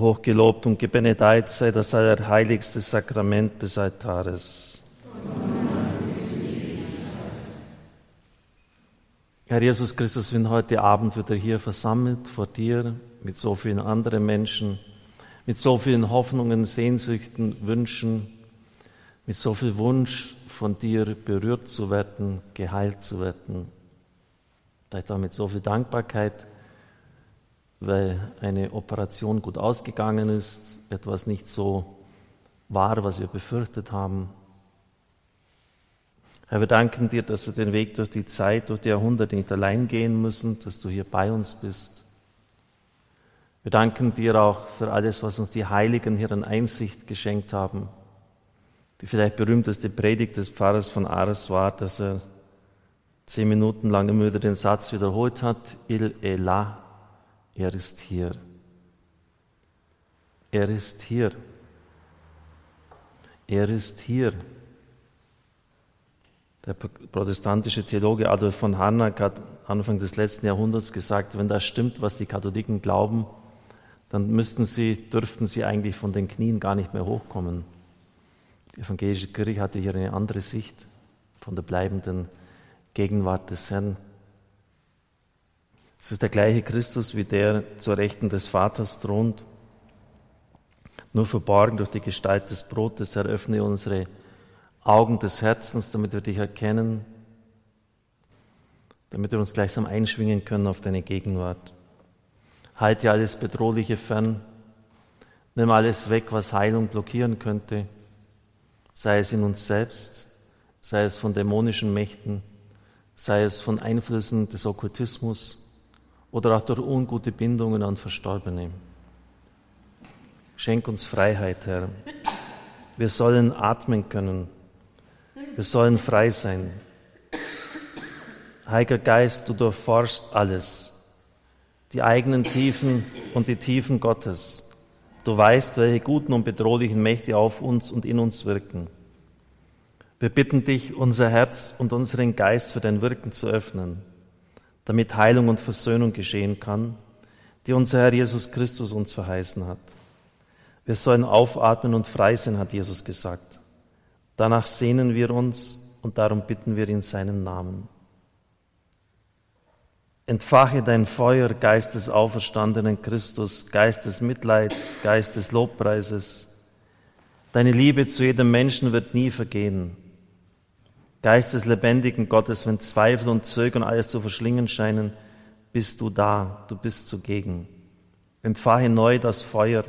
Hochgelobt und gebenedeit sei das allerheiligste Sakrament des Altares. Herr Jesus Christus, wir sind heute Abend wieder hier versammelt vor dir mit so vielen anderen Menschen, mit so vielen Hoffnungen, Sehnsüchten, Wünschen, mit so viel Wunsch von dir berührt zu werden, geheilt zu werden. Vielleicht auch mit so viel Dankbarkeit, weil eine Operation gut ausgegangen ist, etwas nicht so war, was wir befürchtet haben. Herr, wir danken dir, dass wir den Weg durch die Zeit, durch die Jahrhunderte nicht allein gehen müssen, dass du hier bei uns bist. Wir danken dir auch für alles, was uns die Heiligen hier an Einsicht geschenkt haben. Die vielleicht berühmteste Predigt des Pfarrers von Ars war, dass er zehn Minuten lang immer wieder den Satz wiederholt hat, Il là, er ist hier. Er ist hier. Er ist hier. Der protestantische Theologe Adolf von Harnack hat Anfang des letzten Jahrhunderts gesagt, wenn das stimmt, was die Katholiken glauben, dann müssten sie, dürften sie eigentlich von den Knien gar nicht mehr hochkommen. Die evangelische Kirche hatte hier eine andere Sicht von der bleibenden Gegenwart des Herrn. Es ist der gleiche Christus, wie der zur Rechten des Vaters thront. Nur verborgen durch die Gestalt des Brotes eröffne unsere Augen des Herzens, damit wir dich erkennen, damit wir uns gleichsam einschwingen können auf deine Gegenwart. Halte alles Bedrohliche fern, nimm alles weg, was Heilung blockieren könnte, sei es in uns selbst, sei es von dämonischen Mächten, sei es von Einflüssen des Okkultismus, oder auch durch ungute Bindungen an Verstorbene. Schenk uns Freiheit, Herr. Wir sollen atmen können. Wir sollen frei sein. Heiliger Geist, du durchforschst alles, die eigenen Tiefen und die Tiefen Gottes. Du weißt, welche guten und bedrohlichen Mächte auf uns und in uns wirken. Wir bitten dich, unser Herz und unseren Geist für dein Wirken zu öffnen damit Heilung und Versöhnung geschehen kann, die unser Herr Jesus Christus uns verheißen hat. Wir sollen aufatmen und frei sein, hat Jesus gesagt. Danach sehnen wir uns und darum bitten wir in seinem Namen. Entfache dein Feuer, Geist des auferstandenen Christus, Geist des Mitleids, Geist des Lobpreises. Deine Liebe zu jedem Menschen wird nie vergehen. Geist des lebendigen Gottes, wenn Zweifel und Zögern alles zu verschlingen scheinen, bist du da, du bist zugegen. Entfache neu das Feuer,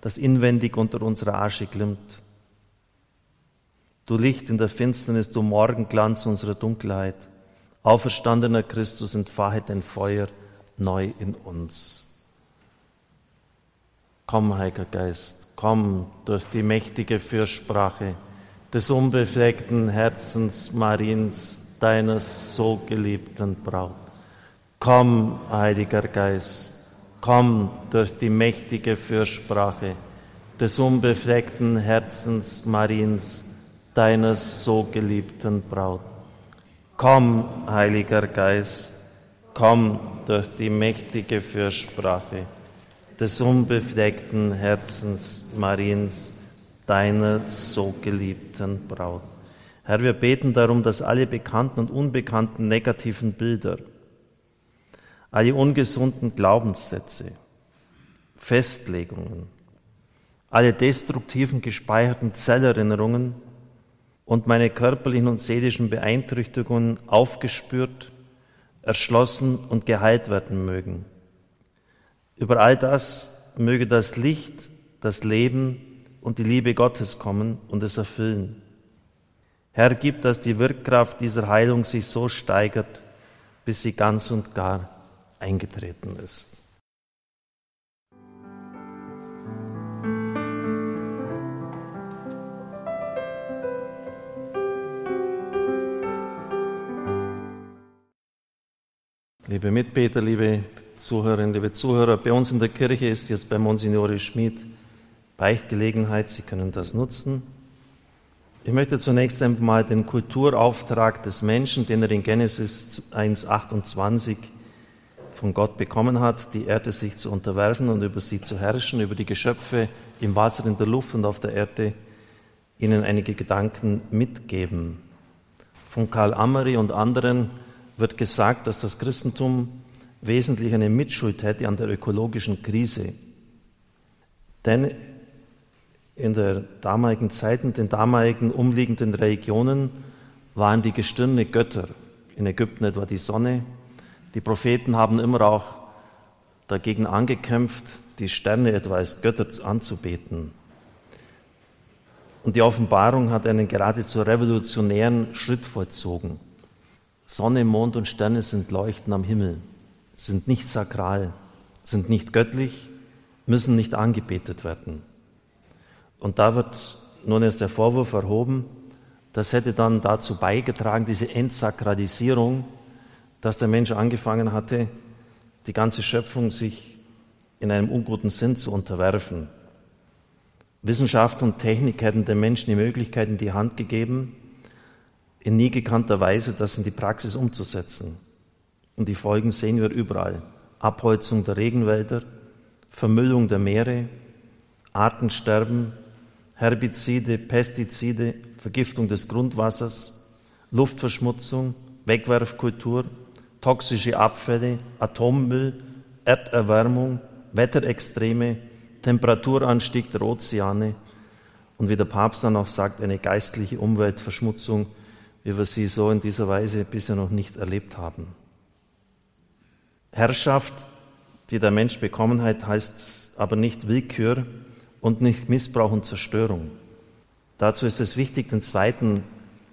das inwendig unter unserer Asche glimmt. Du Licht in der Finsternis, du Morgenglanz unserer Dunkelheit. Auferstandener Christus, entfache dein Feuer neu in uns. Komm, Heiliger Geist, komm durch die mächtige Fürsprache des unbefleckten Herzens Mariens, deines so geliebten Braut. Komm, Heiliger Geist, komm durch die mächtige Fürsprache des unbefleckten Herzens Mariens, deines so geliebten Braut. Komm, Heiliger Geist, komm durch die mächtige Fürsprache des unbefleckten Herzens Mariens, deiner so geliebten Braut. Herr, wir beten darum, dass alle bekannten und unbekannten negativen Bilder, alle ungesunden Glaubenssätze, Festlegungen, alle destruktiven gespeicherten Zellerinnerungen und meine körperlichen und seelischen Beeinträchtigungen aufgespürt, erschlossen und geheilt werden mögen. Über all das möge das Licht, das Leben, und die Liebe Gottes kommen und es erfüllen. Herr, gib, dass die Wirkkraft dieser Heilung sich so steigert, bis sie ganz und gar eingetreten ist. Liebe Mitbeter, liebe Zuhörerinnen, liebe Zuhörer, bei uns in der Kirche ist jetzt bei Monsignore Schmid Beichtgelegenheit, Sie können das nutzen. Ich möchte zunächst einmal den Kulturauftrag des Menschen, den er in Genesis 1.28 von Gott bekommen hat, die Erde sich zu unterwerfen und über sie zu herrschen, über die Geschöpfe im Wasser, in der Luft und auf der Erde, ihnen einige Gedanken mitgeben. Von Karl Ammery und anderen wird gesagt, dass das Christentum wesentlich eine Mitschuld hätte an der ökologischen Krise. Denn in der damaligen Zeit, in den damaligen umliegenden Religionen waren die Gestirne Götter. In Ägypten etwa die Sonne, die Propheten haben immer auch dagegen angekämpft, die Sterne etwa als Götter anzubeten. Und die Offenbarung hat einen geradezu revolutionären Schritt vollzogen. Sonne, Mond und Sterne sind Leuchten am Himmel, sind nicht sakral, sind nicht göttlich, müssen nicht angebetet werden. Und da wird nun erst der Vorwurf erhoben, das hätte dann dazu beigetragen, diese Entsakralisierung dass der Mensch angefangen hatte, die ganze Schöpfung sich in einem unguten Sinn zu unterwerfen. Wissenschaft und Technik hätten dem Menschen die Möglichkeit in die Hand gegeben, in nie gekannter Weise das in die Praxis umzusetzen. Und die Folgen sehen wir überall. Abholzung der Regenwälder, Vermüllung der Meere, Artensterben, Herbizide, Pestizide, Vergiftung des Grundwassers, Luftverschmutzung, Wegwerfkultur, toxische Abfälle, Atommüll, Erderwärmung, Wetterextreme, Temperaturanstieg der Ozeane und wie der Papst dann auch sagt, eine geistliche Umweltverschmutzung, wie wir sie so in dieser Weise bisher noch nicht erlebt haben. Herrschaft, die der Mensch bekommen hat, heißt aber nicht Willkür und nicht Missbrauch und Zerstörung. Dazu ist es wichtig, den zweiten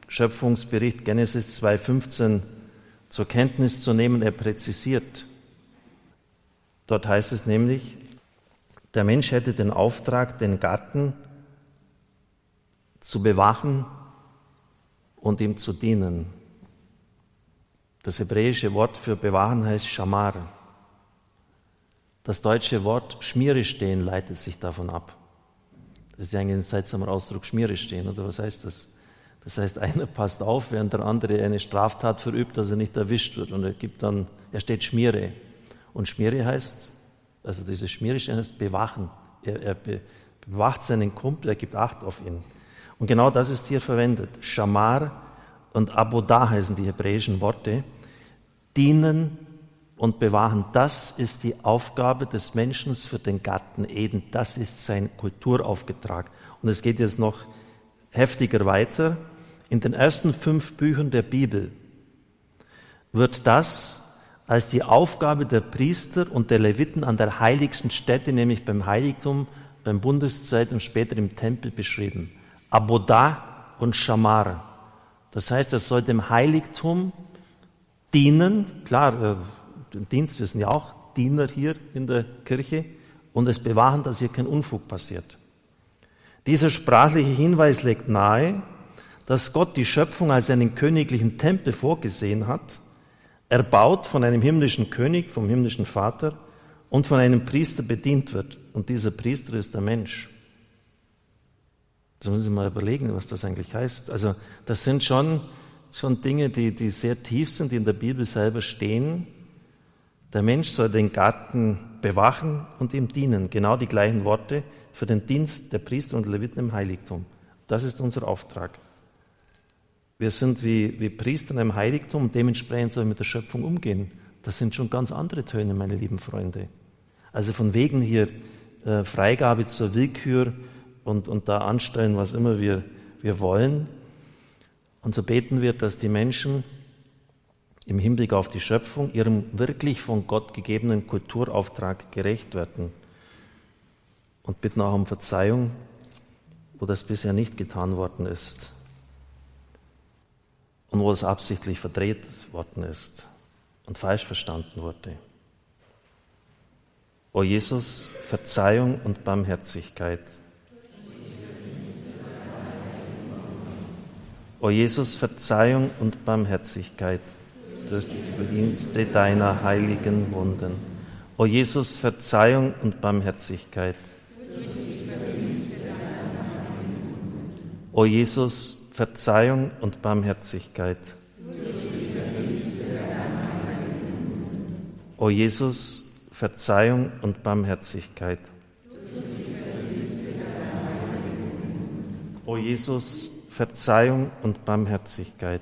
Schöpfungsbericht Genesis 2.15 zur Kenntnis zu nehmen. Er präzisiert. Dort heißt es nämlich, der Mensch hätte den Auftrag, den Garten zu bewachen und ihm zu dienen. Das hebräische Wort für bewahren heißt Shamar. Das deutsche Wort Schmiere stehen leitet sich davon ab. Das ist ja eigentlich ein seltsamer Ausdruck, Schmiere stehen, oder was heißt das? Das heißt, einer passt auf, während der andere eine Straftat verübt, dass er nicht erwischt wird. Und er gibt dann, er steht Schmiere. Und Schmiere heißt, also dieses Schmiere heißt bewachen. Er, er bewacht seinen Kumpel, er gibt Acht auf ihn. Und genau das ist hier verwendet. Shamar und Abodah heißen die hebräischen Worte. Dienen und bewahren. Das ist die Aufgabe des Menschen für den Garten Eden. Das ist sein Kulturaufgetrag. Und es geht jetzt noch heftiger weiter. In den ersten fünf Büchern der Bibel wird das als die Aufgabe der Priester und der Leviten an der heiligsten Stätte, nämlich beim Heiligtum, beim Bundeszeit und später im Tempel beschrieben. Abodah und Shamar. Das heißt, er soll dem Heiligtum dienen. Klar, den Dienst, wir sind ja auch Diener hier in der Kirche und es bewahren, dass hier kein Unfug passiert. Dieser sprachliche Hinweis legt nahe, dass Gott die Schöpfung als einen königlichen Tempel vorgesehen hat, erbaut von einem himmlischen König, vom himmlischen Vater und von einem Priester bedient wird. Und dieser Priester ist der Mensch. Das müssen Sie mal überlegen, was das eigentlich heißt. Also das sind schon, schon Dinge, die, die sehr tief sind, die in der Bibel selber stehen. Der Mensch soll den Garten bewachen und ihm dienen. Genau die gleichen Worte für den Dienst der Priester und Leviten im Heiligtum. Das ist unser Auftrag. Wir sind wie, wie Priester einem Heiligtum, dementsprechend sollen wir mit der Schöpfung umgehen. Das sind schon ganz andere Töne, meine lieben Freunde. Also von wegen hier äh, Freigabe zur Willkür und, und da anstellen, was immer wir, wir wollen. Und so beten wir, dass die Menschen im Hinblick auf die Schöpfung ihrem wirklich von Gott gegebenen Kulturauftrag gerecht werden. Und bitten auch um Verzeihung, wo das bisher nicht getan worden ist und wo es absichtlich verdreht worden ist und falsch verstanden wurde. O Jesus, Verzeihung und Barmherzigkeit. O Jesus, Verzeihung und Barmherzigkeit durch die Verdienste deiner heiligen Wunden. O Jesus, Verzeihung und Barmherzigkeit. O Jesus, Verzeihung und Barmherzigkeit. O Jesus, Verzeihung und Barmherzigkeit. O Jesus, Verzeihung und Barmherzigkeit.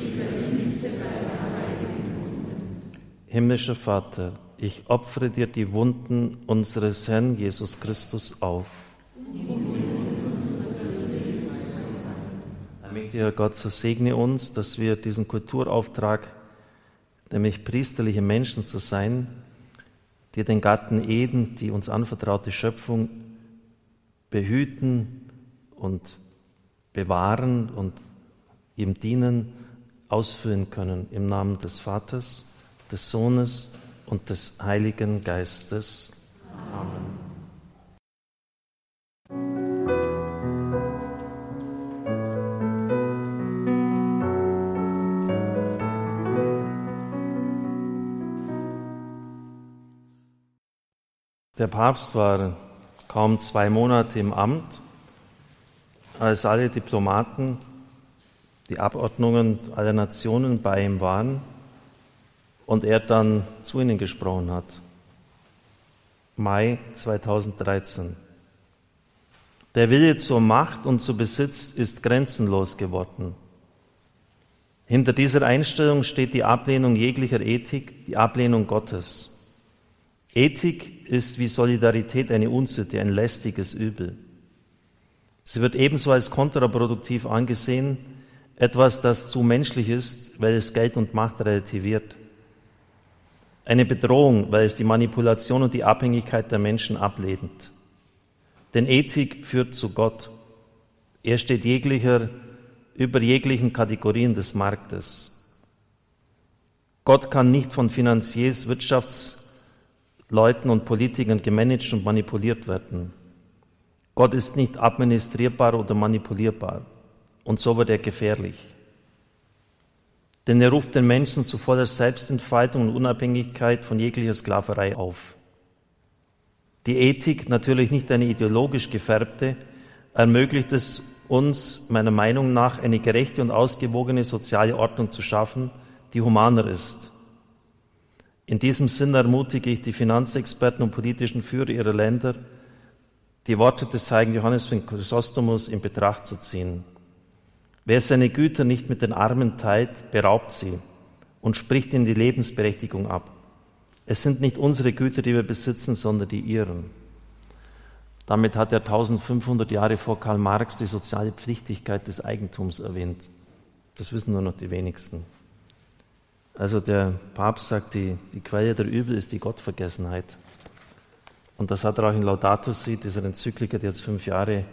Himmlischer Vater, ich opfere dir die Wunden unseres Herrn Jesus Christus auf. Dir Gott so segne uns, dass wir diesen Kulturauftrag nämlich priesterliche Menschen zu sein, die den Garten Eden, die uns anvertraute Schöpfung behüten und bewahren und ihm dienen, ausführen können. Im Namen des Vaters, des Sohnes und des Heiligen Geistes. Amen. Der Papst war kaum zwei Monate im Amt, als alle Diplomaten, die Abordnungen aller Nationen bei ihm waren und er dann zu ihnen gesprochen hat. Mai 2013. Der Wille zur Macht und zu Besitz ist grenzenlos geworden. Hinter dieser Einstellung steht die Ablehnung jeglicher Ethik, die Ablehnung Gottes. Ethik ist wie Solidarität eine Unsitte, ein lästiges Übel. Sie wird ebenso als kontraproduktiv angesehen, etwas, das zu menschlich ist, weil es Geld und Macht relativiert. Eine Bedrohung, weil es die Manipulation und die Abhängigkeit der Menschen ablehnt. Denn Ethik führt zu Gott. Er steht jeglicher, über jeglichen Kategorien des Marktes. Gott kann nicht von Finanziers, Wirtschafts- Leuten und Politikern gemanagt und manipuliert werden. Gott ist nicht administrierbar oder manipulierbar. Und so wird er gefährlich. Denn er ruft den Menschen zu voller Selbstentfaltung und Unabhängigkeit von jeglicher Sklaverei auf. Die Ethik, natürlich nicht eine ideologisch gefärbte, ermöglicht es uns, meiner Meinung nach, eine gerechte und ausgewogene soziale Ordnung zu schaffen, die humaner ist in diesem Sinn ermutige ich die Finanzexperten und politischen Führer ihrer Länder, die Worte des heiligen Johannes von Chrysostomus in Betracht zu ziehen. Wer seine Güter nicht mit den Armen teilt, beraubt sie und spricht ihnen die Lebensberechtigung ab. Es sind nicht unsere Güter, die wir besitzen, sondern die ihren. Damit hat er 1500 Jahre vor Karl Marx die soziale Pflichtigkeit des Eigentums erwähnt. Das wissen nur noch die wenigsten. Also der Papst sagt, die, die Quelle der Übel ist die Gottvergessenheit. Und das hat er auch in Laudato Si, dieser Enzyklika, die jetzt fünf Jahre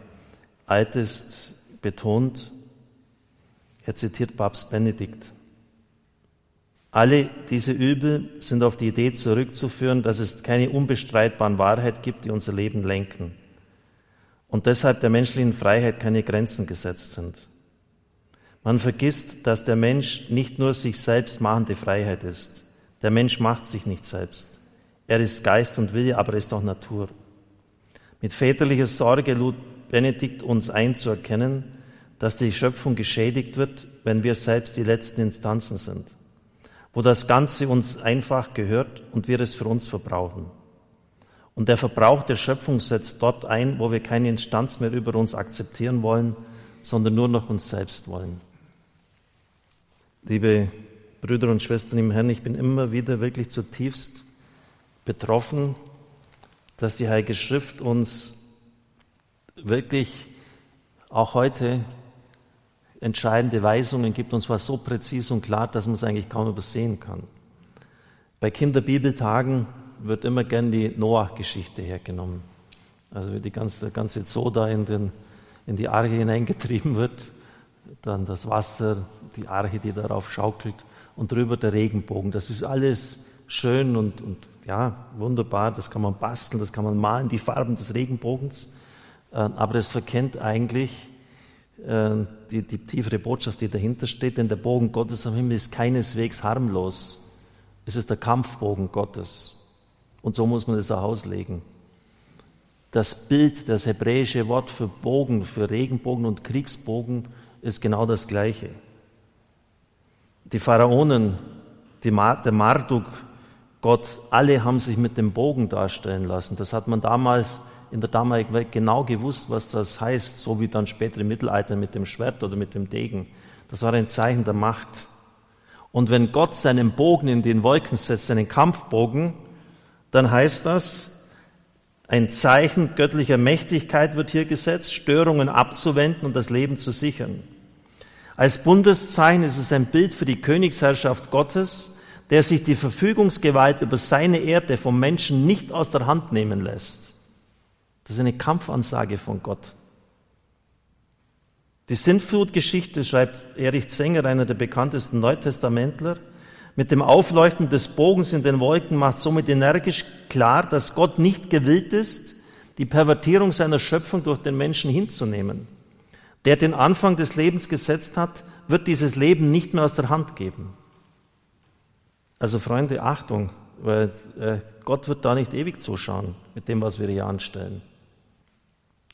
alt ist, betont. Er zitiert Papst Benedikt. Alle diese Übel sind auf die Idee zurückzuführen, dass es keine unbestreitbaren Wahrheit gibt, die unser Leben lenken. Und deshalb der menschlichen Freiheit keine Grenzen gesetzt sind. Man vergisst, dass der Mensch nicht nur sich selbst machende Freiheit ist. Der Mensch macht sich nicht selbst. Er ist Geist und Wille, aber er ist auch Natur. Mit väterlicher Sorge lud Benedikt uns einzuerkennen, dass die Schöpfung geschädigt wird, wenn wir selbst die letzten Instanzen sind, wo das Ganze uns einfach gehört und wir es für uns verbrauchen. Und der Verbrauch der Schöpfung setzt dort ein, wo wir keine Instanz mehr über uns akzeptieren wollen, sondern nur noch uns selbst wollen. Liebe Brüder und Schwestern im Herrn, ich bin immer wieder wirklich zutiefst betroffen, dass die Heilige Schrift uns wirklich auch heute entscheidende Weisungen gibt, und zwar so präzise und klar, dass man es eigentlich kaum übersehen kann. Bei Kinderbibeltagen wird immer gern die Noach-Geschichte hergenommen. Also wie die ganze, der ganze Zoo da in, den, in die Arche hineingetrieben wird dann das Wasser, die Arche, die darauf schaukelt und drüber der Regenbogen. Das ist alles schön und, und ja, wunderbar, das kann man basteln, das kann man malen, die Farben des Regenbogens, äh, aber es verkennt eigentlich die, die tiefere Botschaft, die dahinter steht, denn der Bogen Gottes am Himmel ist keineswegs harmlos. Es ist der Kampfbogen Gottes. Und so muss man es auch auslegen. Das Bild, das hebräische Wort für Bogen, für Regenbogen und Kriegsbogen ist genau das gleiche. Die Pharaonen, die Mar der Marduk, Gott, alle haben sich mit dem Bogen darstellen lassen. Das hat man damals in der damaligen Welt genau gewusst, was das heißt, so wie dann später im Mittelalter mit dem Schwert oder mit dem Degen. Das war ein Zeichen der Macht. Und wenn Gott seinen Bogen in den Wolken setzt, seinen Kampfbogen, dann heißt das, ein Zeichen göttlicher Mächtigkeit wird hier gesetzt, Störungen abzuwenden und das Leben zu sichern. Als Bundeszeichen ist es ein Bild für die Königsherrschaft Gottes, der sich die Verfügungsgewalt über seine Erde vom Menschen nicht aus der Hand nehmen lässt. Das ist eine Kampfansage von Gott. Die Sintflutgeschichte, schreibt Erich Zenger, einer der bekanntesten Neutestamentler, mit dem Aufleuchten des Bogens in den Wolken macht somit energisch klar, dass Gott nicht gewillt ist, die Pervertierung seiner Schöpfung durch den Menschen hinzunehmen. Der den Anfang des Lebens gesetzt hat, wird dieses Leben nicht mehr aus der Hand geben. Also Freunde, Achtung, weil äh, Gott wird da nicht ewig zuschauen mit dem, was wir hier anstellen.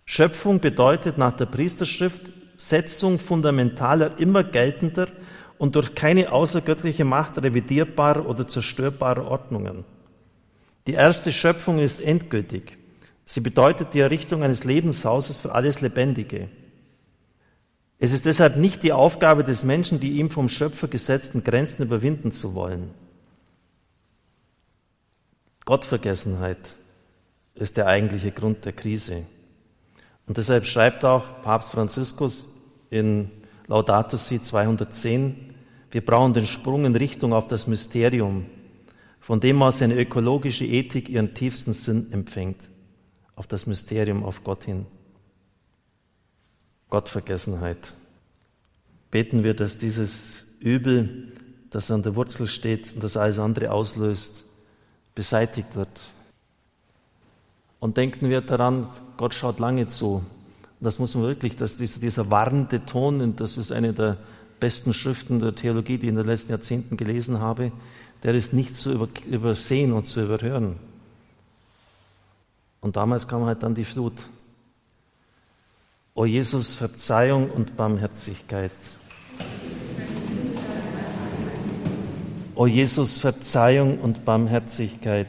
Schöpfung bedeutet nach der Priesterschrift Setzung fundamentaler, immer geltender und durch keine außergöttliche Macht revidierbarer oder zerstörbarer Ordnungen. Die erste Schöpfung ist endgültig. Sie bedeutet die Errichtung eines Lebenshauses für alles Lebendige. Es ist deshalb nicht die Aufgabe des Menschen, die ihm vom Schöpfer gesetzten Grenzen überwinden zu wollen. Gottvergessenheit ist der eigentliche Grund der Krise. Und deshalb schreibt auch Papst Franziskus in Laudato Si 210, wir brauchen den Sprung in Richtung auf das Mysterium, von dem aus eine ökologische Ethik ihren tiefsten Sinn empfängt, auf das Mysterium, auf Gott hin. Gottvergessenheit. Beten wir, dass dieses Übel, das an der Wurzel steht und das alles andere auslöst, beseitigt wird. Und denken wir daran, Gott schaut lange zu das muss man wirklich, dass dieser, dieser warnende Ton, und das ist eine der besten Schriften der Theologie, die ich in den letzten Jahrzehnten gelesen habe, der ist nicht zu übersehen und zu überhören. Und damals kam halt dann die Flut. O Jesus, Verzeihung und Barmherzigkeit. O Jesus, Verzeihung und Barmherzigkeit.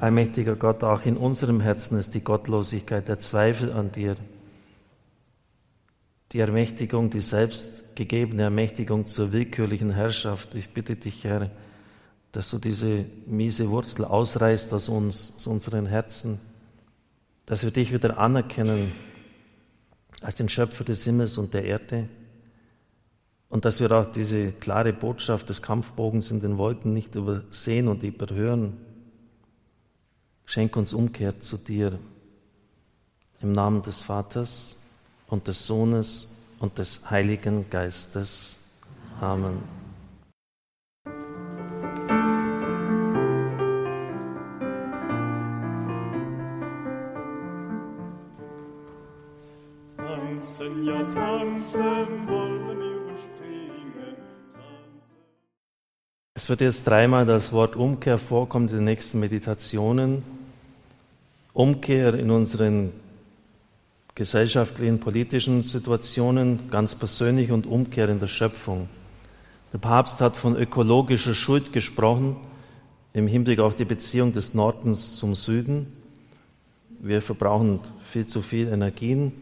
Allmächtiger Gott, auch in unserem Herzen ist die Gottlosigkeit, der Zweifel an dir, die Ermächtigung, die selbstgegebene Ermächtigung zur willkürlichen Herrschaft. Ich bitte dich, Herr, dass du diese miese Wurzel ausreißt aus uns, aus unseren Herzen, dass wir dich wieder anerkennen als den Schöpfer des Himmels und der Erde und dass wir auch diese klare Botschaft des Kampfbogens in den Wolken nicht übersehen und überhören. Schenk uns Umkehr zu dir im Namen des Vaters und des Sohnes und des Heiligen Geistes. Amen. Tanzen ja tanzen Es wird jetzt dreimal das Wort Umkehr vorkommen in den nächsten Meditationen. Umkehr in unseren gesellschaftlichen, politischen Situationen, ganz persönlich und Umkehr in der Schöpfung. Der Papst hat von ökologischer Schuld gesprochen im Hinblick auf die Beziehung des Nordens zum Süden. Wir verbrauchen viel zu viel Energien,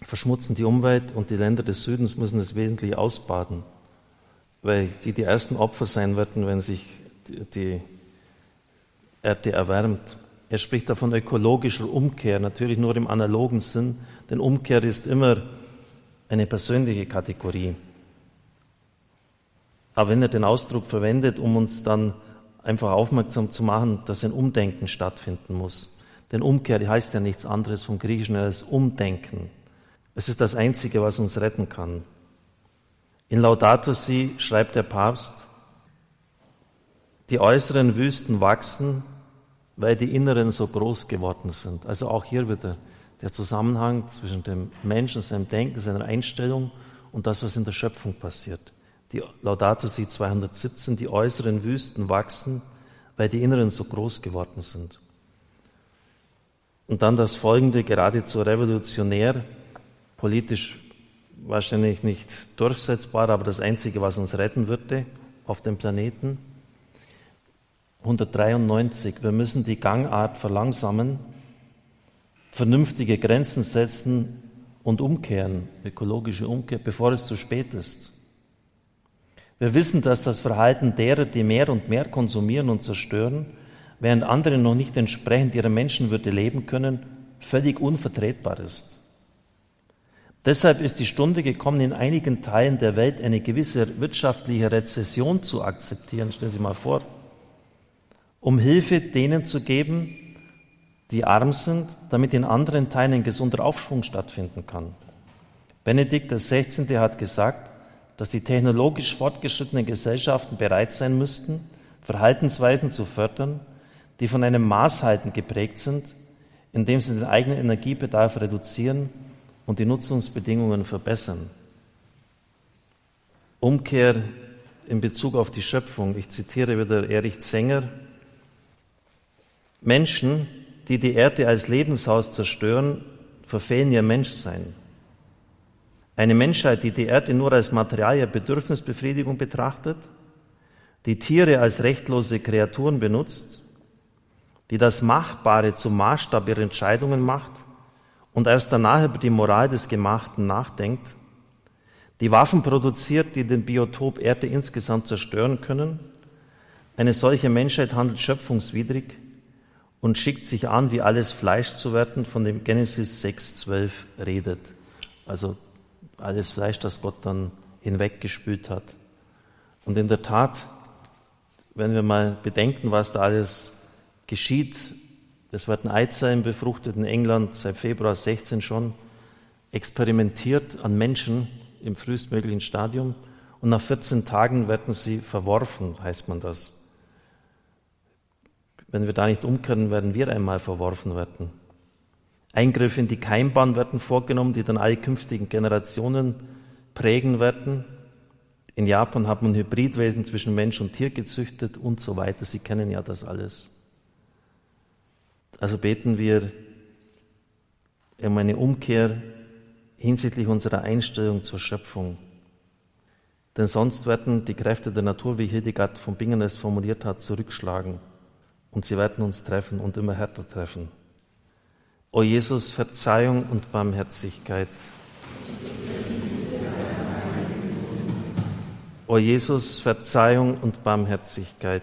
verschmutzen die Umwelt und die Länder des Südens müssen es wesentlich ausbaden, weil die die ersten Opfer sein werden, wenn sich die Erde erwärmt. Er spricht davon ökologischer Umkehr, natürlich nur im analogen Sinn, denn Umkehr ist immer eine persönliche Kategorie. Aber wenn er den Ausdruck verwendet, um uns dann einfach aufmerksam zu machen, dass ein Umdenken stattfinden muss. Denn Umkehr heißt ja nichts anderes vom Griechischen als Umdenken. Es ist das Einzige, was uns retten kann. In Laudato Si schreibt der Papst, die äußeren Wüsten wachsen, weil die inneren so groß geworden sind. Also auch hier wieder der Zusammenhang zwischen dem Menschen, seinem Denken, seiner Einstellung und das, was in der Schöpfung passiert. Die Laudato Si 217, die äußeren Wüsten wachsen, weil die inneren so groß geworden sind. Und dann das folgende, geradezu revolutionär, politisch wahrscheinlich nicht durchsetzbar, aber das Einzige, was uns retten würde auf dem Planeten. 193. Wir müssen die Gangart verlangsamen, vernünftige Grenzen setzen und umkehren, ökologische Umkehr, bevor es zu spät ist. Wir wissen, dass das Verhalten derer, die mehr und mehr konsumieren und zerstören, während andere noch nicht entsprechend ihrer Menschenwürde leben können, völlig unvertretbar ist. Deshalb ist die Stunde gekommen, in einigen Teilen der Welt eine gewisse wirtschaftliche Rezession zu akzeptieren. Stellen Sie mal vor, um Hilfe denen zu geben, die arm sind, damit in anderen Teilen ein gesunder Aufschwung stattfinden kann. Benedikt XVI. hat gesagt, dass die technologisch fortgeschrittenen Gesellschaften bereit sein müssten, Verhaltensweisen zu fördern, die von einem Maßhalten geprägt sind, indem sie den eigenen Energiebedarf reduzieren und die Nutzungsbedingungen verbessern. Umkehr in Bezug auf die Schöpfung. Ich zitiere wieder Erich Zenger, Menschen, die die Erde als Lebenshaus zerstören, verfehlen ihr Menschsein. Eine Menschheit, die die Erde nur als Material der Bedürfnisbefriedigung betrachtet, die Tiere als rechtlose Kreaturen benutzt, die das Machbare zum Maßstab ihrer Entscheidungen macht und erst danach über die Moral des Gemachten nachdenkt, die Waffen produziert, die den Biotop Erde insgesamt zerstören können, eine solche Menschheit handelt schöpfungswidrig und schickt sich an, wie alles Fleisch zu werden, von dem Genesis 6,12 redet. Also alles Fleisch, das Gott dann hinweggespült hat. Und in der Tat, wenn wir mal bedenken, was da alles geschieht, es werden Eizellen befruchtet in England seit Februar 16 schon, experimentiert an Menschen im frühestmöglichen Stadium und nach 14 Tagen werden sie verworfen, heißt man das. Wenn wir da nicht umkehren, werden wir einmal verworfen werden. Eingriffe in die Keimbahn werden vorgenommen, die dann alle künftigen Generationen prägen werden. In Japan hat man Hybridwesen zwischen Mensch und Tier gezüchtet und so weiter. Sie kennen ja das alles. Also beten wir um eine Umkehr hinsichtlich unserer Einstellung zur Schöpfung. Denn sonst werden die Kräfte der Natur, wie Hildegard von Bingen es formuliert hat, zurückschlagen und sie werden uns treffen und immer härter treffen. O Jesus, Verzeihung und Barmherzigkeit. O Jesus, Verzeihung und Barmherzigkeit.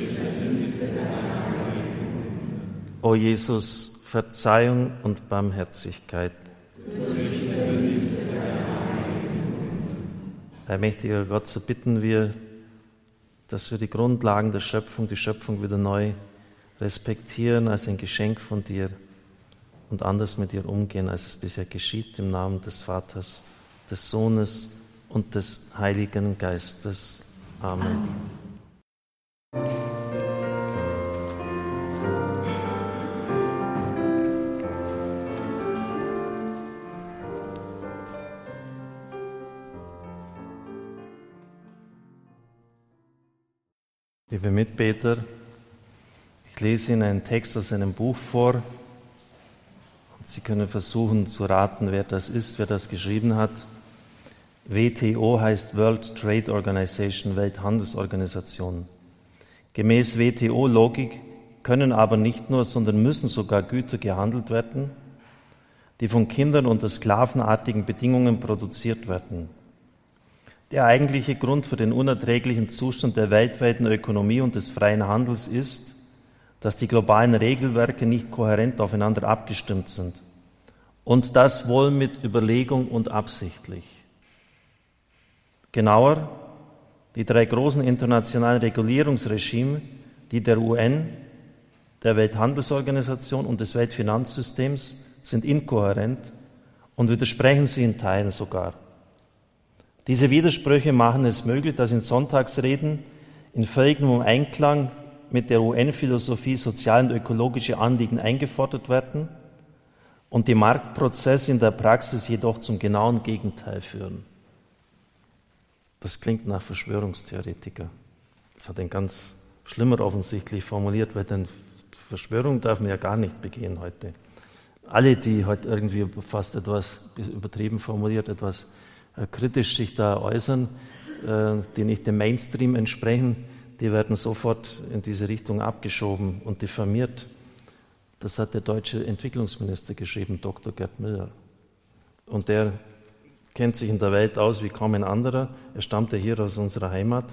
O Jesus, Verzeihung und Barmherzigkeit. Allmächtiger Gott, so bitten wir, dass wir die Grundlagen der Schöpfung, die Schöpfung wieder neu respektieren als ein Geschenk von dir und anders mit dir umgehen, als es bisher geschieht, im Namen des Vaters, des Sohnes und des Heiligen Geistes. Amen. Liebe Mitbeter, ich lese Ihnen einen Text aus einem Buch vor und Sie können versuchen zu raten, wer das ist, wer das geschrieben hat. WTO heißt World Trade Organization, Welthandelsorganisation. Gemäß WTO-Logik können aber nicht nur, sondern müssen sogar Güter gehandelt werden, die von Kindern unter sklavenartigen Bedingungen produziert werden. Der eigentliche Grund für den unerträglichen Zustand der weltweiten Ökonomie und des freien Handels ist, dass die globalen Regelwerke nicht kohärent aufeinander abgestimmt sind. Und das wohl mit Überlegung und absichtlich. Genauer, die drei großen internationalen Regulierungsregime, die der UN, der Welthandelsorganisation und des Weltfinanzsystems, sind inkohärent und widersprechen sie in Teilen sogar. Diese Widersprüche machen es möglich, dass in Sonntagsreden in völligem Einklang mit der UN-Philosophie soziale und ökologische Anliegen eingefordert werden und die Marktprozesse in der Praxis jedoch zum genauen Gegenteil führen. Das klingt nach Verschwörungstheoretiker. Das hat ein ganz schlimmer offensichtlich formuliert, weil dann Verschwörung darf man ja gar nicht begehen heute. Alle, die heute irgendwie fast etwas übertrieben formuliert, etwas kritisch sich da äußern, äh, die nicht dem Mainstream entsprechen, die werden sofort in diese Richtung abgeschoben und diffamiert. Das hat der deutsche Entwicklungsminister geschrieben, Dr. Gerd Müller. Und der kennt sich in der Welt aus wie kaum ein anderer. Er stammt ja hier aus unserer Heimat.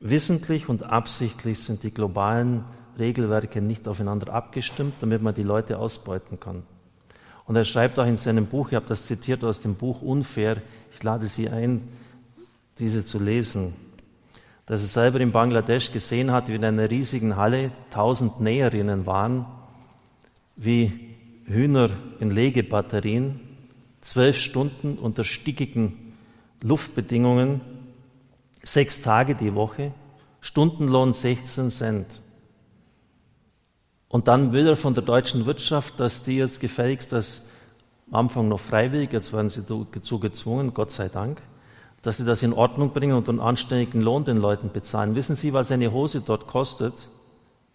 Wissentlich und absichtlich sind die globalen Regelwerke nicht aufeinander abgestimmt, damit man die Leute ausbeuten kann. Und er schreibt auch in seinem Buch, ich habe das zitiert aus dem Buch Unfair, ich lade Sie ein, diese zu lesen, dass er selber in Bangladesch gesehen hat, wie in einer riesigen Halle tausend Näherinnen waren, wie Hühner in Legebatterien, zwölf Stunden unter stickigen Luftbedingungen, sechs Tage die Woche, Stundenlohn 16 Cent. Und dann will er von der deutschen Wirtschaft, dass die jetzt gefälligst das am Anfang noch freiwillig, jetzt werden sie dazu gezwungen, Gott sei Dank, dass sie das in Ordnung bringen und einen anständigen Lohn den Leuten bezahlen. Wissen Sie, was eine Hose dort kostet?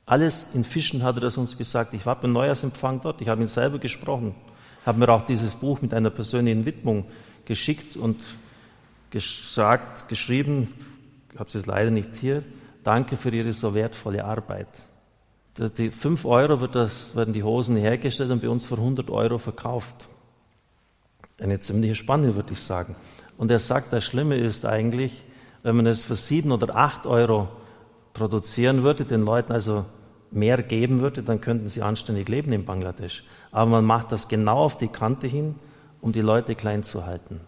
Alles in Fischen hat er das uns gesagt. Ich war beim Neujahrsempfang dort, ich habe ihn selber gesprochen, habe mir auch dieses Buch mit einer persönlichen Widmung geschickt und gesagt, geschrieben, ich habe es leider nicht hier, danke für Ihre so wertvolle Arbeit. Die 5 Euro wird das, werden die Hosen hergestellt und bei uns für 100 Euro verkauft. Eine ziemliche Spanne, würde ich sagen. Und er sagt, das Schlimme ist eigentlich, wenn man es für 7 oder 8 Euro produzieren würde, den Leuten also mehr geben würde, dann könnten sie anständig leben in Bangladesch. Aber man macht das genau auf die Kante hin, um die Leute klein zu halten.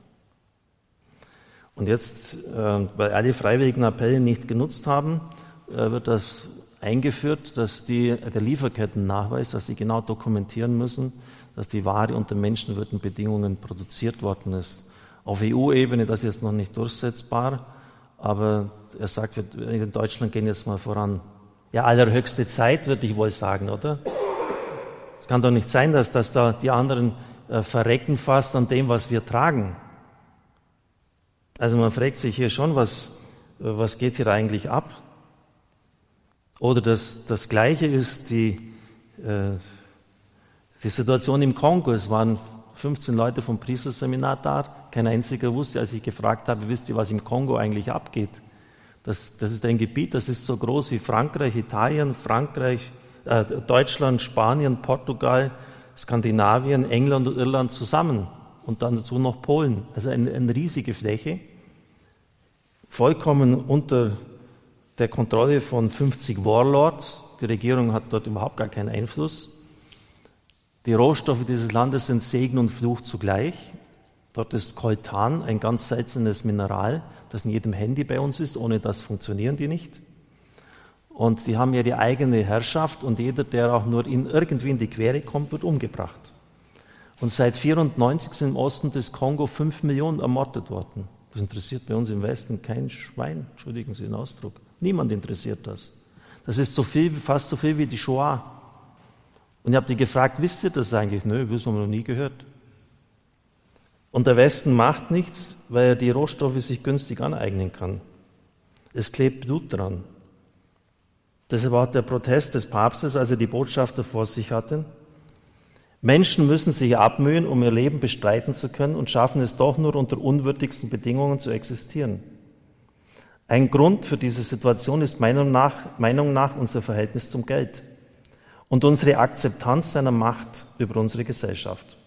Und jetzt, äh, weil alle freiwilligen Appelle nicht genutzt haben, äh, wird das eingeführt, dass die, der Lieferkettennachweis, dass sie genau dokumentieren müssen, dass die Ware unter menschenwürdigen Bedingungen produziert worden ist. Auf EU-Ebene das ist noch nicht durchsetzbar, aber er sagt, in Deutschland gehen jetzt mal voran. Ja, allerhöchste Zeit, würde ich wohl sagen, oder? Es kann doch nicht sein, dass, dass da die anderen äh, verrecken fast an dem, was wir tragen. Also man fragt sich hier schon, was, äh, was geht hier eigentlich ab? Oder das, das Gleiche ist die, äh, die Situation im Kongo. Es waren 15 Leute vom Priesterseminar da, Kein einziger wusste, als ich gefragt habe, wisst ihr, was im Kongo eigentlich abgeht? Das, das ist ein Gebiet, das ist so groß wie Frankreich, Italien, Frankreich, äh, Deutschland, Spanien, Portugal, Skandinavien, England und Irland zusammen. Und dann dazu noch Polen. Also eine, eine riesige Fläche. Vollkommen unter der Kontrolle von 50 Warlords. Die Regierung hat dort überhaupt gar keinen Einfluss. Die Rohstoffe dieses Landes sind Segen und Fluch zugleich. Dort ist Coltan, ein ganz seltenes Mineral, das in jedem Handy bei uns ist. Ohne das funktionieren die nicht. Und die haben ihre eigene Herrschaft und jeder, der auch nur in irgendwie in die Quere kommt, wird umgebracht. Und seit 94 sind im Osten des Kongo fünf Millionen ermordet worden. Das interessiert bei uns im Westen kein Schwein, entschuldigen Sie den Ausdruck. Niemand interessiert das. Das ist so viel, fast so viel wie die Shoah. Und ich habe die gefragt, wisst ihr das eigentlich? Nö, das haben wir noch nie gehört. Und der Westen macht nichts, weil er die Rohstoffe sich günstig aneignen kann. Es klebt Blut dran. Deshalb auch der Protest des Papstes, als er die Botschafter vor sich hatte. Menschen müssen sich abmühen, um ihr Leben bestreiten zu können und schaffen es doch nur unter unwürdigsten Bedingungen zu existieren. Ein Grund für diese Situation ist Meinung nach, Meinung nach unser Verhältnis zum Geld und unsere Akzeptanz seiner Macht über unsere Gesellschaft.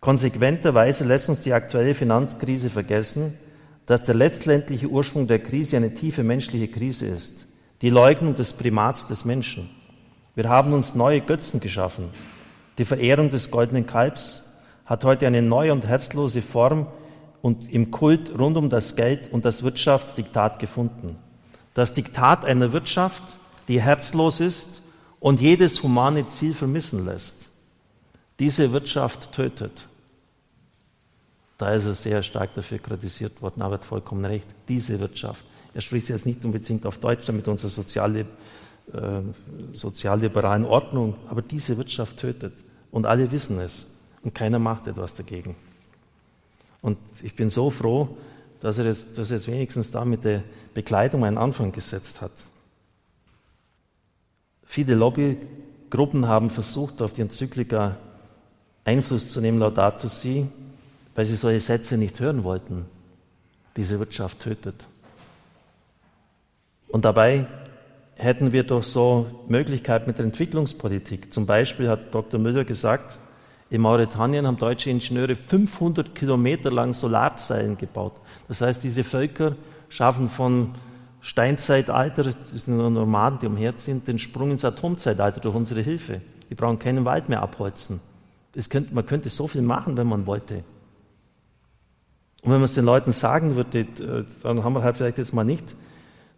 Konsequenterweise lässt uns die aktuelle Finanzkrise vergessen, dass der letztendliche Ursprung der Krise eine tiefe menschliche Krise ist, die Leugnung des Primats des Menschen. Wir haben uns neue Götzen geschaffen. Die Verehrung des goldenen Kalbs hat heute eine neue und herzlose Form und im Kult rund um das Geld und das Wirtschaftsdiktat gefunden. Das Diktat einer Wirtschaft, die herzlos ist und jedes humane Ziel vermissen lässt. Diese Wirtschaft tötet. Da ist er sehr stark dafür kritisiert worden, aber hat vollkommen recht. Diese Wirtschaft. Er spricht jetzt nicht unbedingt auf Deutsch mit unserer soziale, äh, sozialliberalen Ordnung, aber diese Wirtschaft tötet. Und alle wissen es. Und keiner macht etwas dagegen. Und ich bin so froh, dass er jetzt, dass er jetzt wenigstens da mit der Bekleidung einen Anfang gesetzt hat. Viele Lobbygruppen haben versucht, auf die Enzyklika Einfluss zu nehmen, Laudato Si, weil sie solche Sätze nicht hören wollten. Diese Wirtschaft tötet. Und dabei hätten wir doch so Möglichkeiten mit der Entwicklungspolitik. Zum Beispiel hat Dr. Müller gesagt, in Mauretanien haben deutsche Ingenieure 500 Kilometer lang Solarzellen gebaut. Das heißt, diese Völker schaffen von Steinzeitalter, das sind nur Nomaden, die umherziehen, den Sprung ins Atomzeitalter durch unsere Hilfe. Die brauchen keinen Wald mehr abholzen. Könnte, man könnte so viel machen, wenn man wollte. Und wenn man es den Leuten sagen würde, äh, dann haben wir halt vielleicht jetzt mal nicht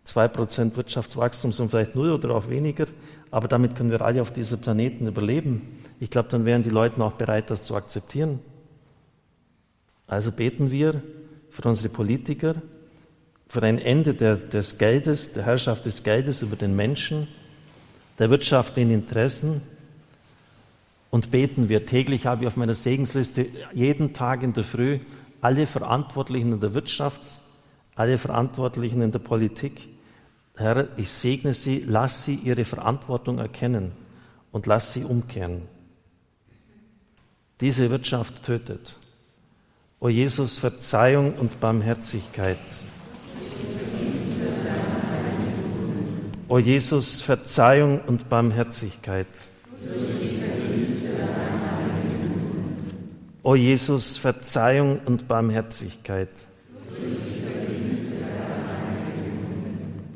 2% Wirtschaftswachstum, sondern vielleicht null oder auch weniger, aber damit können wir alle auf diesem Planeten überleben. Ich glaube, dann wären die Leute auch bereit, das zu akzeptieren. Also beten wir für unsere Politiker, für ein Ende der, des Geldes, der Herrschaft des Geldes über den Menschen, der wirtschaftlichen Interessen und beten wir täglich, habe ich auf meiner Segensliste jeden Tag in der Früh alle Verantwortlichen in der Wirtschaft, alle Verantwortlichen in der Politik. Herr, ich segne sie, lass sie ihre Verantwortung erkennen und lass sie umkehren. Diese Wirtschaft tötet. O Jesus, Verzeihung und Barmherzigkeit. O Jesus, Verzeihung und Barmherzigkeit. O Jesus, Verzeihung und Barmherzigkeit.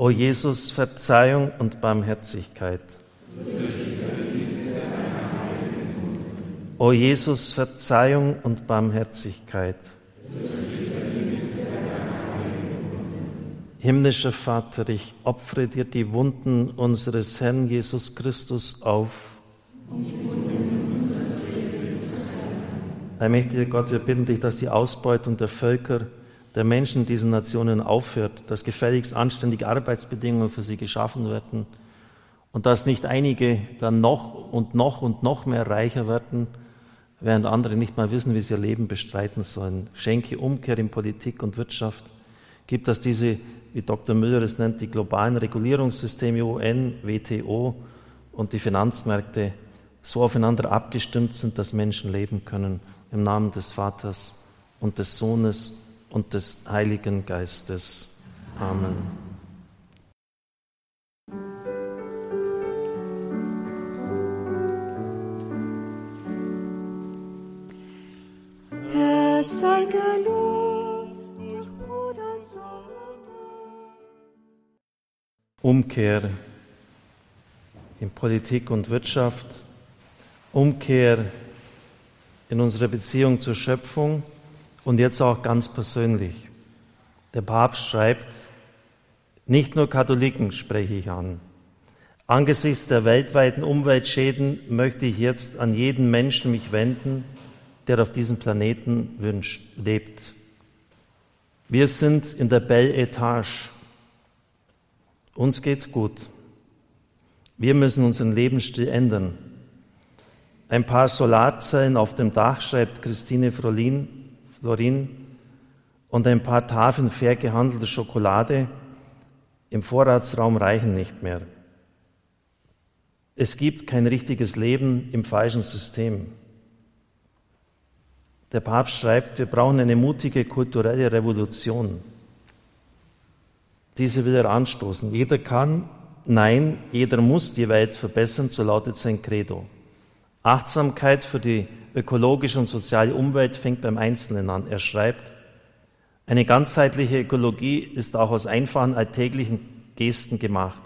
O Jesus, Verzeihung und Barmherzigkeit. O Jesus, Verzeihung und Barmherzigkeit. Himmlischer Vater, ich opfere dir die Wunden unseres Herrn Jesus Christus auf. Allmächtiger Gott, wir bitten dich, dass die Ausbeutung der Völker der Menschen diesen Nationen aufhört, dass gefälligst anständige Arbeitsbedingungen für sie geschaffen werden und dass nicht einige dann noch und noch und noch mehr reicher werden, während andere nicht mal wissen, wie sie ihr Leben bestreiten sollen. Schenke Umkehr in Politik und Wirtschaft. Gibt dass diese, wie Dr. Müller es nennt, die globalen Regulierungssysteme UN, WTO und die Finanzmärkte so aufeinander abgestimmt sind, dass Menschen leben können. Im Namen des Vaters und des Sohnes und des Heiligen Geistes. Amen. Bruder Umkehr in Politik und Wirtschaft, Umkehr in unserer Beziehung zur Schöpfung und jetzt auch ganz persönlich. Der Papst schreibt, nicht nur Katholiken spreche ich an. Angesichts der weltweiten Umweltschäden möchte ich jetzt an jeden Menschen mich wenden, der auf diesem Planeten wünscht, lebt. Wir sind in der Belle Etage. Uns geht's gut. Wir müssen unseren Lebensstil ändern. Ein paar Solarzellen auf dem Dach, schreibt Christine Florin, Florin und ein paar Tafeln fair gehandelte Schokolade im Vorratsraum reichen nicht mehr. Es gibt kein richtiges Leben im falschen System. Der Papst schreibt, wir brauchen eine mutige kulturelle Revolution. Diese will er anstoßen. Jeder kann, nein, jeder muss die Welt verbessern, so lautet sein Credo. Achtsamkeit für die ökologische und soziale Umwelt fängt beim Einzelnen an. Er schreibt, eine ganzheitliche Ökologie ist auch aus einfachen alltäglichen Gesten gemacht,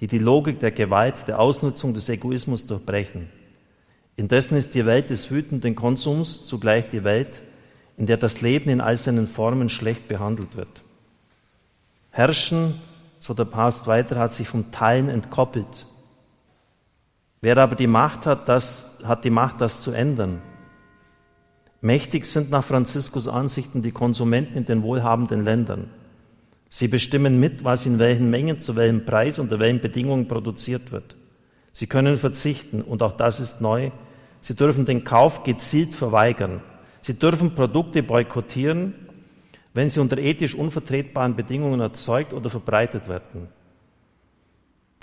die die Logik der Gewalt, der Ausnutzung des Egoismus durchbrechen. Indessen ist die Welt des wütenden Konsums zugleich die Welt, in der das Leben in all seinen Formen schlecht behandelt wird. Herrschen, so der Papst weiter, hat sich vom Teilen entkoppelt. Wer aber die Macht hat, das, hat die Macht, das zu ändern. Mächtig sind nach Franziskus Ansichten die Konsumenten in den wohlhabenden Ländern. Sie bestimmen mit, was in welchen Mengen, zu welchem Preis, unter welchen Bedingungen produziert wird. Sie können verzichten, und auch das ist neu, Sie dürfen den Kauf gezielt verweigern. Sie dürfen Produkte boykottieren, wenn sie unter ethisch unvertretbaren Bedingungen erzeugt oder verbreitet werden.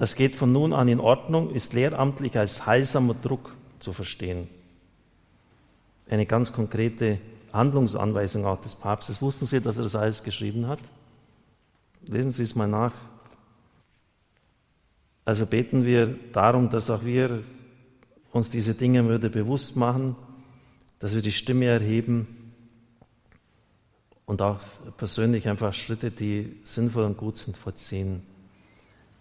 Das geht von nun an in Ordnung, ist lehramtlich als heilsamer Druck zu verstehen. Eine ganz konkrete Handlungsanweisung auch des Papstes. Wussten Sie, dass er das alles geschrieben hat? Lesen Sie es mal nach. Also beten wir darum, dass auch wir uns diese Dinge würde bewusst machen, dass wir die Stimme erheben und auch persönlich einfach Schritte, die sinnvoll und gut sind, vollziehen.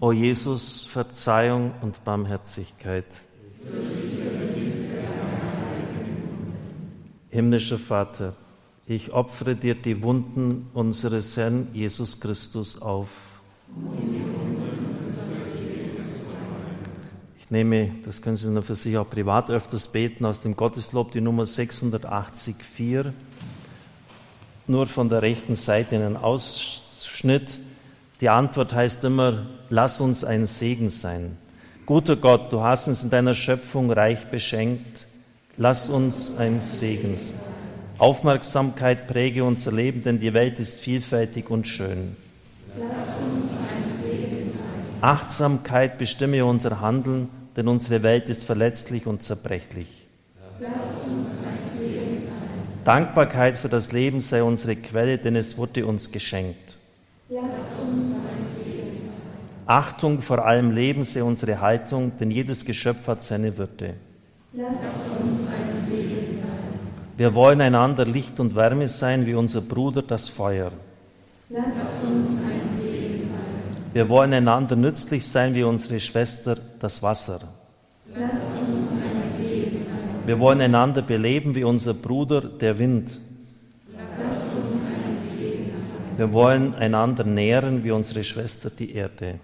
O Jesus, Verzeihung und Barmherzigkeit. Himmlischer Vater, ich opfere dir die Wunden unseres Herrn Jesus Christus auf. nehme, das können Sie nur für sich auch privat öfters beten, aus dem Gotteslob die Nummer 684. Nur von der rechten Seite einen Ausschnitt. Die Antwort heißt immer, lass uns ein Segen sein. Guter Gott, du hast uns in deiner Schöpfung reich beschenkt. Lass uns ein Segen sein. Aufmerksamkeit präge unser Leben, denn die Welt ist vielfältig und schön. Achtsamkeit bestimme unser Handeln, denn unsere Welt ist verletzlich und zerbrechlich. Dankbarkeit für das Leben sei unsere Quelle, denn es wurde uns geschenkt. Achtung vor allem Leben sei unsere Haltung, denn jedes Geschöpf hat seine Würde. Wir wollen einander Licht und Wärme sein, wie unser Bruder das Feuer. Wir wollen einander nützlich sein, wie unsere Schwester das Wasser. Wir wollen einander beleben, wie unser Bruder der Wind. Wir wollen einander nähren, wie unsere Schwester die Erde.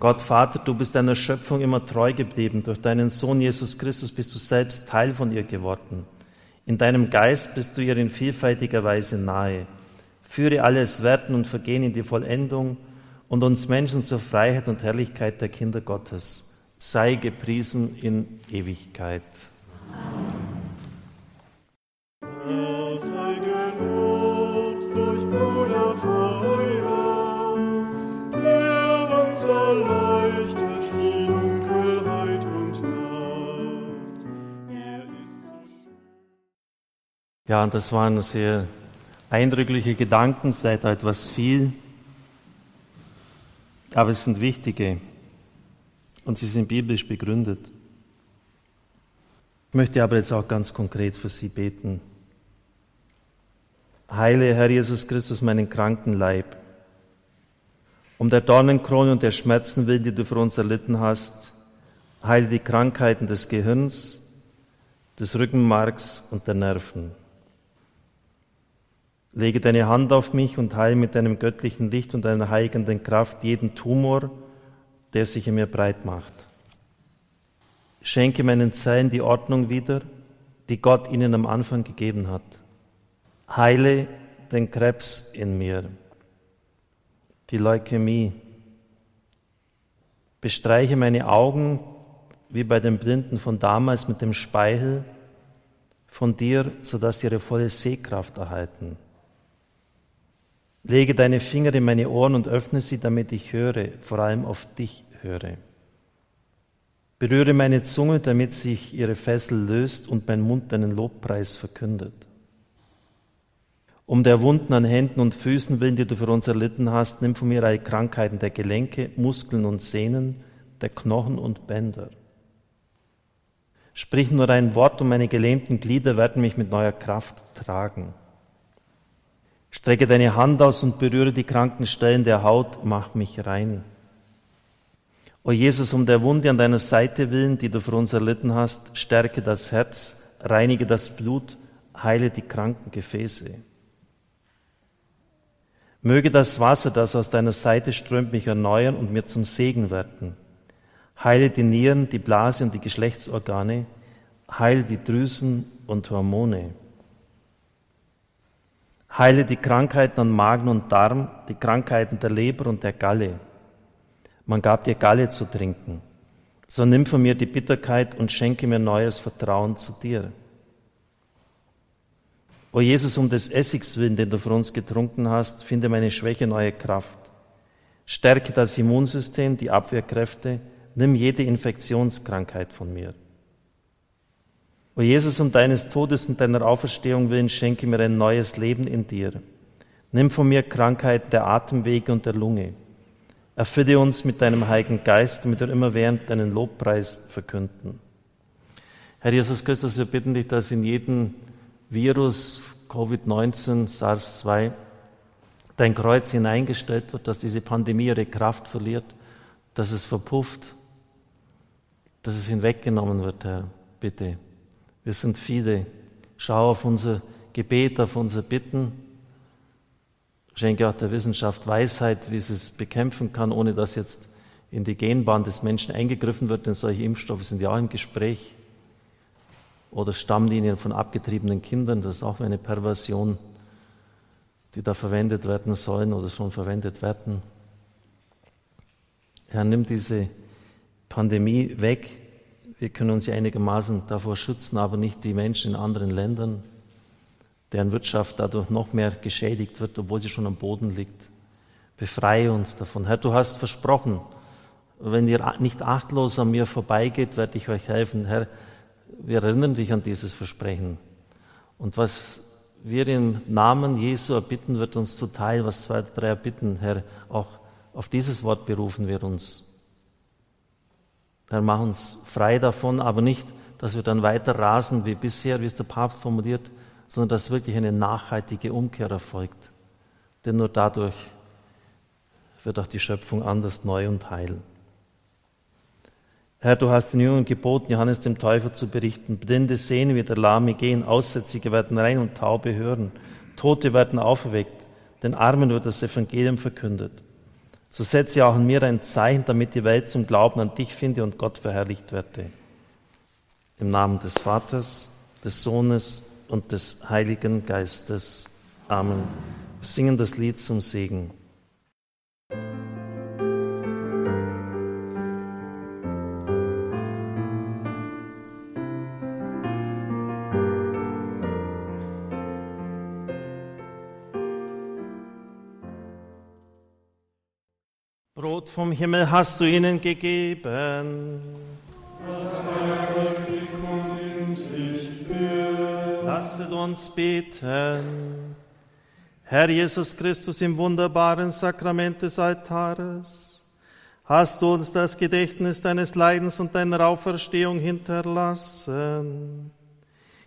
Gott Vater, du bist deiner Schöpfung immer treu geblieben. Durch deinen Sohn Jesus Christus bist du selbst Teil von ihr geworden. In deinem Geist bist du ihr in vielfältiger Weise nahe. Führe alles Werten und Vergehen in die Vollendung und uns Menschen zur Freiheit und Herrlichkeit der Kinder Gottes. Sei gepriesen in Ewigkeit. Er Ja, und das waren sehr eindrückliche Gedanken, vielleicht auch etwas viel, aber es sind wichtige und sie sind biblisch begründet. Ich möchte aber jetzt auch ganz konkret für Sie beten. Heile, Herr Jesus Christus, meinen kranken Leib. Um der Dornenkrone und der Schmerzen willen, die du für uns erlitten hast, heile die Krankheiten des Gehirns, des Rückenmarks und der Nerven. Lege deine Hand auf mich und heile mit deinem göttlichen Licht und deiner heilenden Kraft jeden Tumor, der sich in mir breit macht. Schenke meinen Zellen die Ordnung wieder, die Gott ihnen am Anfang gegeben hat. Heile den Krebs in mir, die Leukämie. Bestreiche meine Augen wie bei den Blinden von damals mit dem Speichel von dir, sodass sie ihre volle Sehkraft erhalten. Lege deine Finger in meine Ohren und öffne sie, damit ich höre, vor allem auf dich höre. Berühre meine Zunge, damit sich ihre Fessel löst und mein Mund deinen Lobpreis verkündet. Um der Wunden an Händen und Füßen willen, die du für uns erlitten hast, nimm von mir alle Krankheiten der Gelenke, Muskeln und Sehnen, der Knochen und Bänder. Sprich nur ein Wort und meine gelähmten Glieder werden mich mit neuer Kraft tragen. Strecke deine Hand aus und berühre die kranken Stellen der Haut, mach mich rein. O Jesus, um der Wunde an deiner Seite willen, die du für uns erlitten hast, stärke das Herz, reinige das Blut, heile die kranken Gefäße. Möge das Wasser, das aus deiner Seite strömt, mich erneuern und mir zum Segen werden. Heile die Nieren, die Blase und die Geschlechtsorgane, heile die Drüsen und Hormone. Heile die Krankheiten an Magen und Darm, die Krankheiten der Leber und der Galle. Man gab dir Galle zu trinken. So nimm von mir die Bitterkeit und schenke mir neues Vertrauen zu dir. O Jesus, um des Essigs willen, den du für uns getrunken hast, finde meine Schwäche neue Kraft. Stärke das Immunsystem, die Abwehrkräfte, nimm jede Infektionskrankheit von mir. O Jesus, um deines Todes und deiner Auferstehung willen, schenke mir ein neues Leben in dir. Nimm von mir Krankheiten der Atemwege und der Lunge. Erfülle uns mit deinem Heiligen Geist, damit wir immer während deinen Lobpreis verkünden. Herr Jesus Christus, wir bitten dich, dass in jedem Virus, Covid-19, SARS-2, dein Kreuz hineingestellt wird, dass diese Pandemie ihre Kraft verliert, dass es verpufft, dass es hinweggenommen wird, Herr. Bitte. Wir sind viele. Schau auf unser Gebet, auf unser Bitten. Schenke auch der Wissenschaft Weisheit, wie sie es bekämpfen kann, ohne dass jetzt in die Genbahn des Menschen eingegriffen wird, denn solche Impfstoffe sind ja auch im Gespräch. Oder Stammlinien von abgetriebenen Kindern, das ist auch eine Perversion, die da verwendet werden sollen oder schon verwendet werden. Herr, nimm diese Pandemie weg. Wir können uns ja einigermaßen davor schützen, aber nicht die Menschen in anderen Ländern, deren Wirtschaft dadurch noch mehr geschädigt wird, obwohl sie schon am Boden liegt. Befreie uns davon. Herr, du hast versprochen, wenn ihr nicht achtlos an mir vorbeigeht, werde ich euch helfen. Herr, wir erinnern dich an dieses Versprechen. Und was wir im Namen Jesu erbitten, wird uns zuteil, was zwei, drei erbitten, Herr, auch auf dieses Wort berufen wir uns. Herr, mach uns frei davon, aber nicht, dass wir dann weiter rasen wie bisher, wie es der Papst formuliert, sondern dass wirklich eine nachhaltige Umkehr erfolgt. Denn nur dadurch wird auch die Schöpfung anders neu und heil. Herr, du hast den Jüngern geboten, Johannes dem Täufer zu berichten. Blinde sehen wieder, Lahme gehen, Aussätzige werden rein und Taube hören. Tote werden auferweckt, den Armen wird das Evangelium verkündet. So setze auch in mir ein Zeichen, damit die Welt zum Glauben an dich finde und Gott verherrlicht werde. Im Namen des Vaters, des Sohnes und des Heiligen Geistes. Amen. Wir singen das Lied zum Segen. Brot vom Himmel hast du ihnen gegeben. Lasset uns beten. Herr Jesus Christus, im wunderbaren Sakrament des Altares, hast du uns das Gedächtnis deines Leidens und deiner Auferstehung hinterlassen.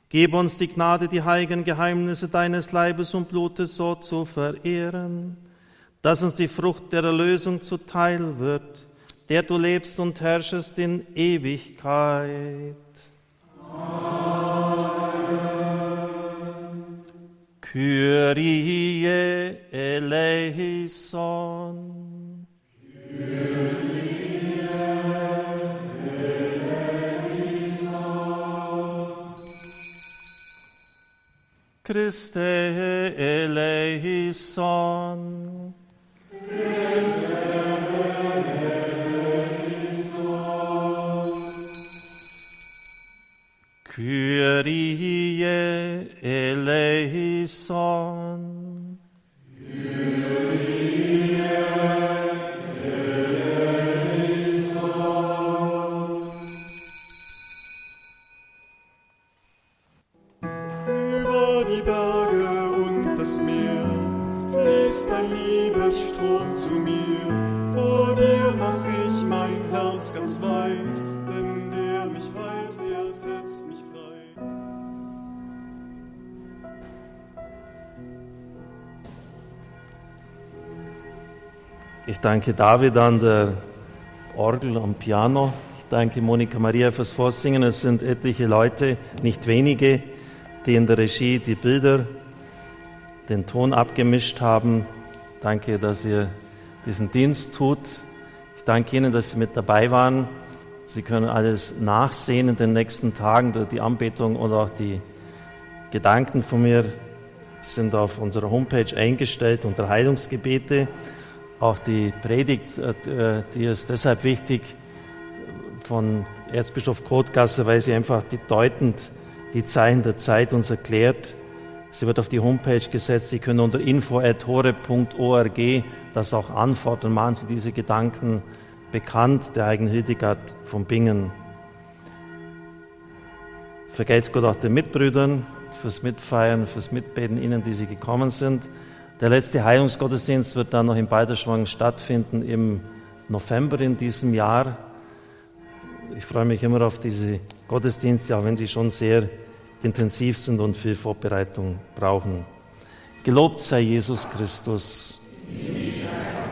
Gib uns die Gnade, die heiligen Geheimnisse deines Leibes und Blutes so zu verehren, dass uns die Frucht der Erlösung zuteil wird, der du lebst und herrschest in Ewigkeit. Kyrie eleison. Christe eleison. Kyrie eleison. Herz ganz weit, denn der mich heilt, der setzt mich frei. Ich danke David an der Orgel am Piano. Ich danke Monika Maria fürs Vorsingen. Es sind etliche Leute, nicht wenige, die in der Regie die Bilder, den Ton abgemischt haben. Danke, dass ihr diesen Dienst tut. Ich danke Ihnen, dass Sie mit dabei waren. Sie können alles nachsehen in den nächsten Tagen, die Anbetung oder auch die Gedanken von mir sind auf unserer Homepage eingestellt unter Heilungsgebete. Auch die Predigt, äh, die ist deshalb wichtig von Erzbischof Kotgasser, weil sie einfach die deutend die Zeichen der Zeit uns erklärt. Sie wird auf die Homepage gesetzt. Sie können unter info.hore.org das auch antworten. Machen Sie diese Gedanken bekannt, der Heiligen Hildegard von Bingen. Vergelt's Gott auch den Mitbrüdern fürs Mitfeiern, fürs Mitbeten, Ihnen, die Sie gekommen sind. Der letzte Heilungsgottesdienst wird dann noch in Balderschwang stattfinden im November in diesem Jahr. Ich freue mich immer auf diese Gottesdienste, auch wenn sie schon sehr intensiv sind und viel Vorbereitung brauchen. Gelobt sei Jesus Christus. in Israel.